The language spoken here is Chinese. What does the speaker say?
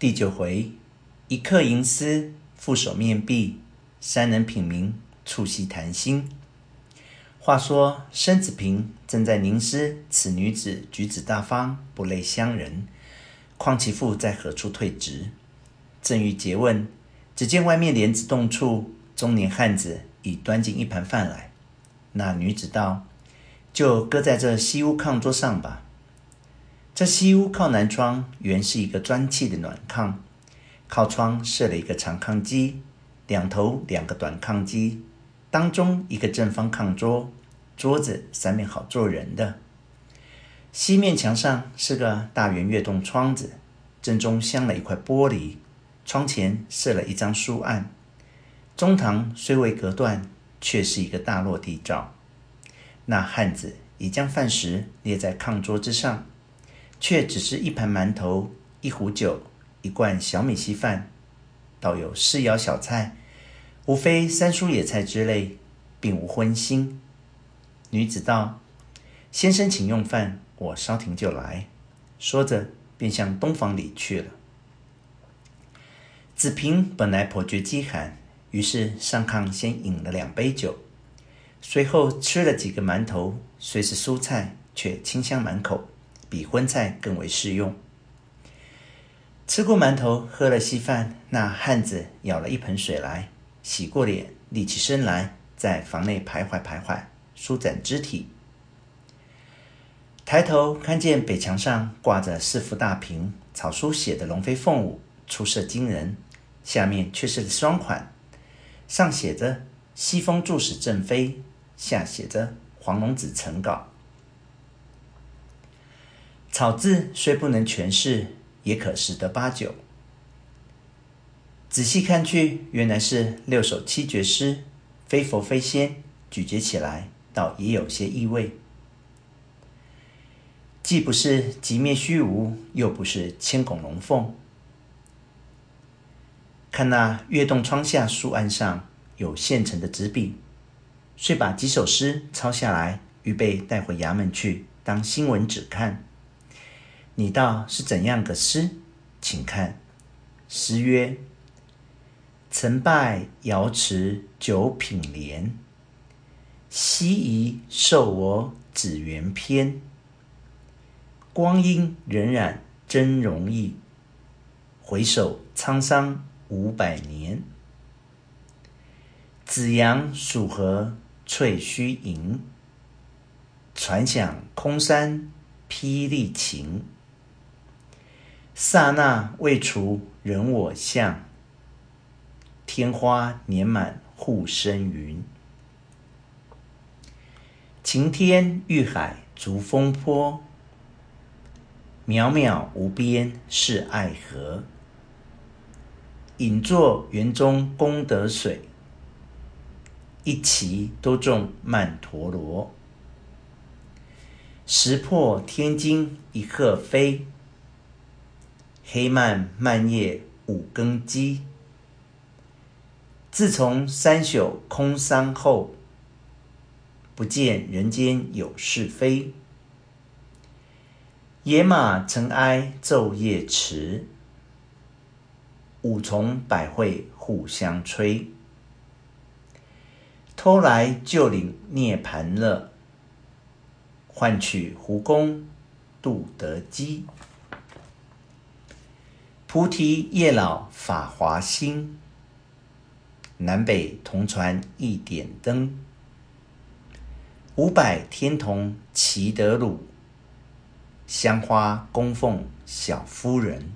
第九回，一客吟诗，负手面壁；三人品茗，促膝谈心。话说申子平正在凝思此女子举止大方，不类乡人，况其父在何处退职？正欲诘问，只见外面帘子洞处，中年汉子已端进一盘饭来。那女子道：“就搁在这西屋炕桌上吧。”这西屋靠南窗，原是一个砖砌的暖炕，靠窗设了一个长炕机，两头两个短炕机，当中一个正方炕桌，桌子三面好坐人的。西面墙上是个大圆月洞窗子，正中镶了一块玻璃，窗前设了一张书案。中堂虽为隔断，却是一个大落地罩。那汉子已将饭食列在炕桌之上。却只是一盘馒头、一壶酒、一罐小米稀饭，倒有四肴小菜，无非三蔬野菜之类，并无荤腥。女子道：“先生请用饭，我稍停就来。”说着，便向东房里去了。子平本来颇觉饥寒，于是上炕先饮了两杯酒，随后吃了几个馒头，虽是蔬菜，却清香满口。比荤菜更为适用。吃过馒头，喝了稀饭，那汉子舀了一盆水来，洗过脸，立起身来，在房内徘徊徘徊，舒展肢体。抬头看见北墙上挂着四幅大屏，草书写的龙飞凤舞，出色惊人。下面却是双款，上写着“西风助使正飞”，下写着“黄龙子成稿”。草字虽不能全是，也可十得八九。仔细看去，原来是六首七绝诗，非佛非仙，咀嚼起来倒也有些意味。既不是寂灭虚无，又不是千拱龙凤。看那月洞窗下书案上有现成的纸笔，遂把几首诗抄下来，预备带回衙门去当新闻纸看。你道是怎样个诗？请看，诗曰：“曾拜瑶池九品莲，西夷授我紫园篇。光阴荏苒真容易，回首沧桑五百年。紫阳属何翠虚盈，传响空山霹雳情。”刹那未除人我相，天花年满护身云。晴天遇海逐风波，渺渺无边是爱河。隐作园中功德水，一齐都种曼陀罗。石破天惊一鹤飞。黑漫漫夜五更鸡，自从三宿空山后，不见人间有是非。野马尘埃昼夜驰，五重百会互相催。偷来旧领涅槃乐，换取胡公度得机。菩提叶老法华心，南北同传一点灯。五百天童齐德鲁，香花供奉小夫人。